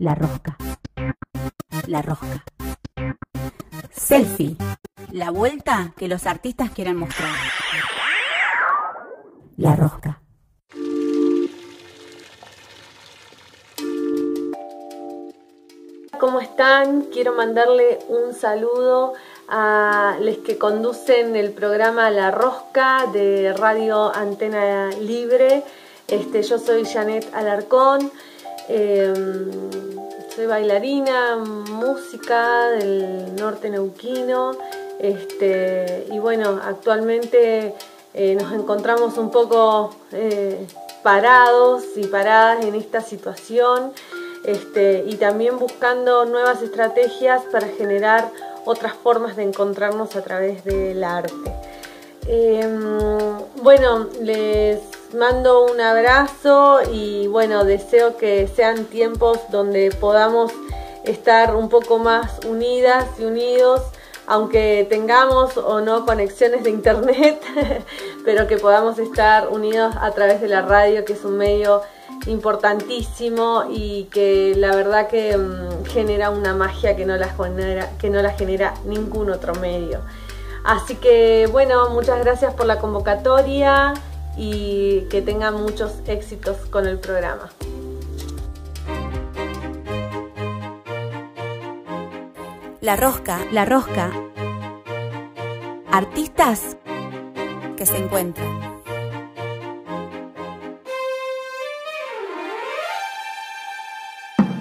La rosca. La rosca. Selfie. La vuelta que los artistas quieren mostrar. La rosca. ¿Cómo están? Quiero mandarle un saludo a los que conducen el programa La Rosca de Radio Antena Libre. Este, yo soy Janet Alarcón, em, soy bailarina, música del norte neuquino. Este, y bueno, actualmente eh, nos encontramos un poco eh, parados y paradas en esta situación este, y también buscando nuevas estrategias para generar otras formas de encontrarnos a través del arte. Em, bueno, les mando un abrazo y bueno, deseo que sean tiempos donde podamos estar un poco más unidas y unidos, aunque tengamos o no conexiones de internet, pero que podamos estar unidos a través de la radio, que es un medio importantísimo y que la verdad que mm, genera una magia que no, la genera, que no la genera ningún otro medio. Así que bueno, muchas gracias por la convocatoria y que tengan muchos éxitos con el programa. La rosca, la rosca. Artistas que se encuentran.